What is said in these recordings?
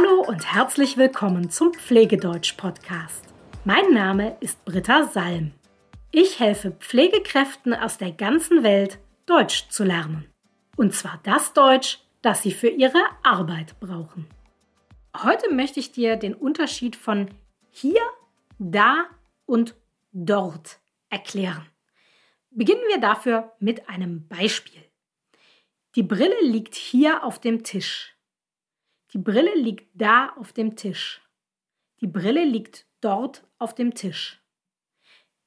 Hallo und herzlich willkommen zum Pflegedeutsch-Podcast. Mein Name ist Britta Salm. Ich helfe Pflegekräften aus der ganzen Welt, Deutsch zu lernen. Und zwar das Deutsch, das sie für ihre Arbeit brauchen. Heute möchte ich dir den Unterschied von hier, da und dort erklären. Beginnen wir dafür mit einem Beispiel. Die Brille liegt hier auf dem Tisch. Die Brille liegt da auf dem Tisch. Die Brille liegt dort auf dem Tisch.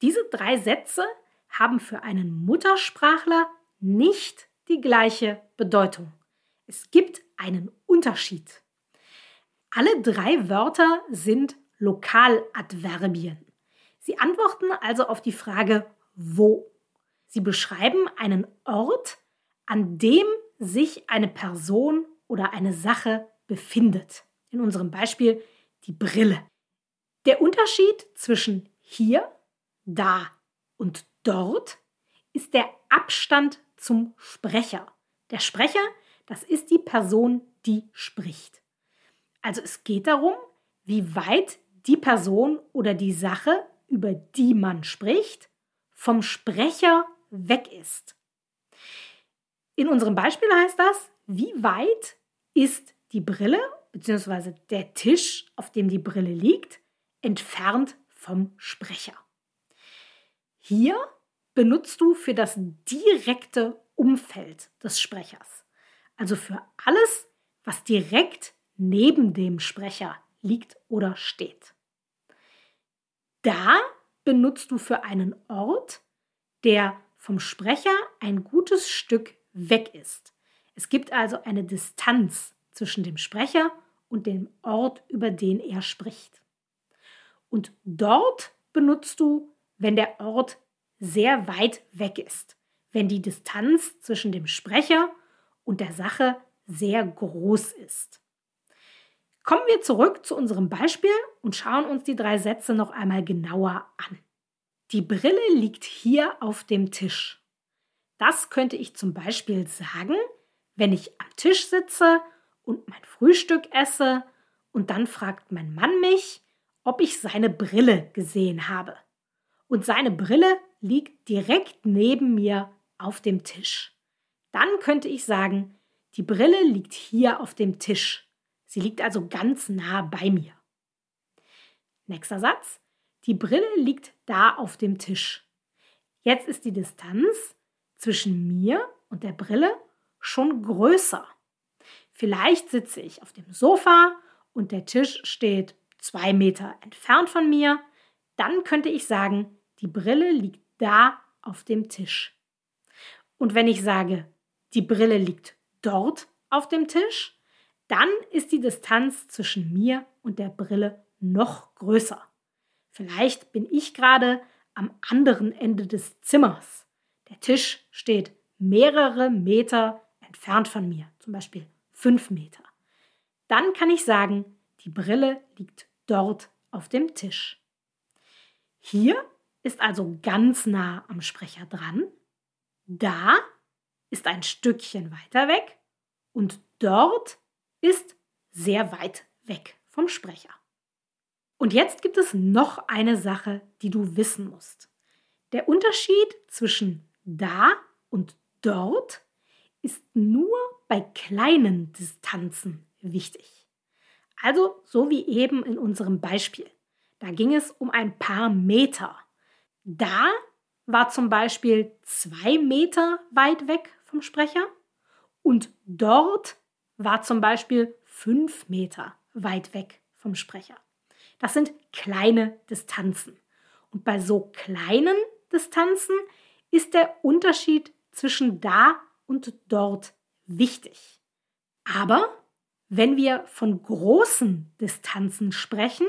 Diese drei Sätze haben für einen Muttersprachler nicht die gleiche Bedeutung. Es gibt einen Unterschied. Alle drei Wörter sind Lokaladverbien. Sie antworten also auf die Frage wo. Sie beschreiben einen Ort, an dem sich eine Person oder eine Sache befindet. In unserem Beispiel die Brille. Der Unterschied zwischen hier, da und dort ist der Abstand zum Sprecher. Der Sprecher, das ist die Person, die spricht. Also es geht darum, wie weit die Person oder die Sache, über die man spricht, vom Sprecher weg ist. In unserem Beispiel heißt das, wie weit ist die Brille bzw. der Tisch, auf dem die Brille liegt, entfernt vom Sprecher. Hier benutzt du für das direkte Umfeld des Sprechers, also für alles, was direkt neben dem Sprecher liegt oder steht. Da benutzt du für einen Ort, der vom Sprecher ein gutes Stück weg ist. Es gibt also eine Distanz zwischen dem Sprecher und dem Ort, über den er spricht. Und dort benutzt du, wenn der Ort sehr weit weg ist, wenn die Distanz zwischen dem Sprecher und der Sache sehr groß ist. Kommen wir zurück zu unserem Beispiel und schauen uns die drei Sätze noch einmal genauer an. Die Brille liegt hier auf dem Tisch. Das könnte ich zum Beispiel sagen, wenn ich am Tisch sitze und mein Frühstück esse und dann fragt mein Mann mich, ob ich seine Brille gesehen habe. Und seine Brille liegt direkt neben mir auf dem Tisch. Dann könnte ich sagen, die Brille liegt hier auf dem Tisch. Sie liegt also ganz nah bei mir. Nächster Satz. Die Brille liegt da auf dem Tisch. Jetzt ist die Distanz zwischen mir und der Brille schon größer. Vielleicht sitze ich auf dem Sofa und der Tisch steht zwei Meter entfernt von mir. Dann könnte ich sagen, die Brille liegt da auf dem Tisch. Und wenn ich sage, die Brille liegt dort auf dem Tisch, dann ist die Distanz zwischen mir und der Brille noch größer. Vielleicht bin ich gerade am anderen Ende des Zimmers. Der Tisch steht mehrere Meter entfernt von mir, zum Beispiel fünf Meter. Dann kann ich sagen, die Brille liegt dort auf dem Tisch. Hier ist also ganz nah am Sprecher dran. Da ist ein Stückchen weiter weg und dort ist sehr weit weg vom Sprecher. Und jetzt gibt es noch eine Sache, die du wissen musst. Der Unterschied zwischen da und dort ist nur bei kleinen Distanzen wichtig. Also so wie eben in unserem Beispiel. Da ging es um ein paar Meter. Da war zum Beispiel zwei Meter weit weg vom Sprecher und dort war zum Beispiel fünf Meter weit weg vom Sprecher. Das sind kleine Distanzen. Und bei so kleinen Distanzen ist der Unterschied zwischen da und dort wichtig. Aber wenn wir von großen Distanzen sprechen,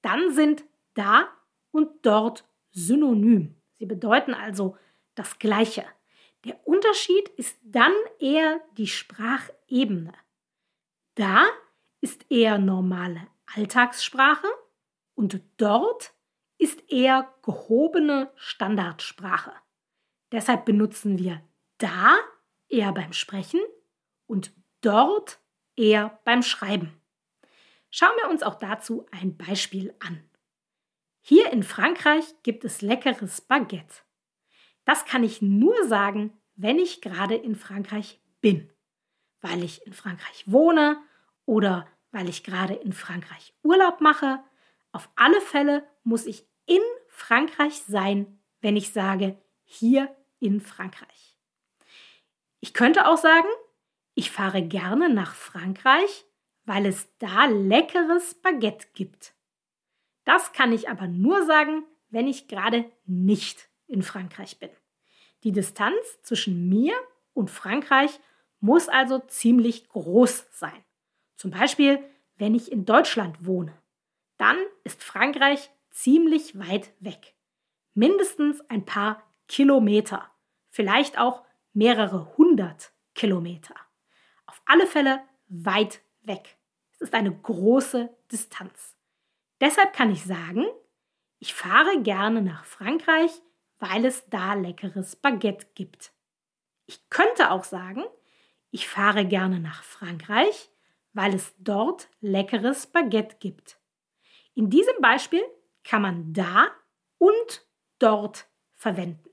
dann sind da und dort synonym. Sie bedeuten also das Gleiche. Der Unterschied ist dann eher die Sprachebene. Da ist eher normale Alltagssprache und dort ist eher gehobene Standardsprache. Deshalb benutzen wir da eher beim Sprechen und dort eher beim Schreiben. Schauen wir uns auch dazu ein Beispiel an. Hier in Frankreich gibt es leckeres Baguette. Das kann ich nur sagen, wenn ich gerade in Frankreich bin, weil ich in Frankreich wohne oder weil ich gerade in Frankreich Urlaub mache. Auf alle Fälle muss ich in Frankreich sein, wenn ich sage hier in Frankreich. Ich könnte auch sagen, ich fahre gerne nach Frankreich, weil es da leckeres Baguette gibt. Das kann ich aber nur sagen, wenn ich gerade nicht in Frankreich bin. Die Distanz zwischen mir und Frankreich muss also ziemlich groß sein. Zum Beispiel, wenn ich in Deutschland wohne. Dann ist Frankreich ziemlich weit weg. Mindestens ein paar Kilometer, vielleicht auch mehrere hundert Kilometer. Auf alle Fälle weit weg. Es ist eine große Distanz. Deshalb kann ich sagen, ich fahre gerne nach Frankreich, weil es da leckeres Baguette gibt. Ich könnte auch sagen, ich fahre gerne nach Frankreich, weil es dort leckeres Baguette gibt. In diesem Beispiel kann man da und dort verwenden.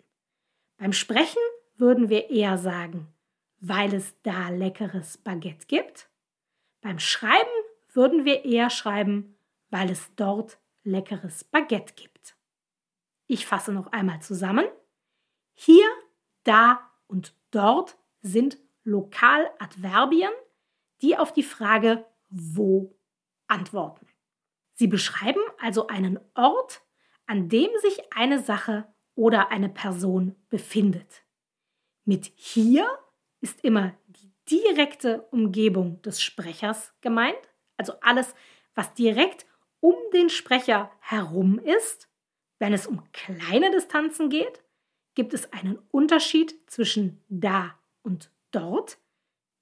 Beim Sprechen würden wir eher sagen, weil es da leckeres Baguette gibt. Beim Schreiben würden wir eher schreiben, weil es dort leckeres Baguette gibt. Ich fasse noch einmal zusammen. Hier, da und dort sind Lokaladverbien, die auf die Frage wo antworten. Sie beschreiben also einen Ort, an dem sich eine Sache oder eine Person befindet. Mit hier ist immer die direkte Umgebung des Sprechers gemeint, also alles, was direkt um den Sprecher herum ist wenn es um kleine Distanzen geht, gibt es einen Unterschied zwischen da und dort.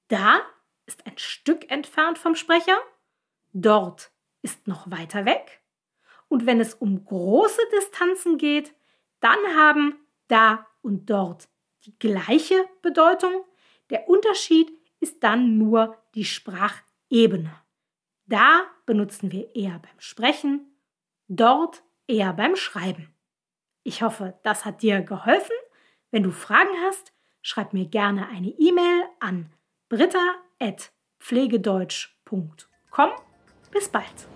Da ist ein Stück entfernt vom Sprecher, dort ist noch weiter weg. Und wenn es um große Distanzen geht, dann haben da und dort die gleiche Bedeutung. Der Unterschied ist dann nur die Sprachebene. Da benutzen wir eher beim Sprechen, dort eher beim Schreiben. Ich hoffe, das hat dir geholfen. Wenn du Fragen hast, schreib mir gerne eine E-Mail an britta.pflegedeutsch.com. Bis bald.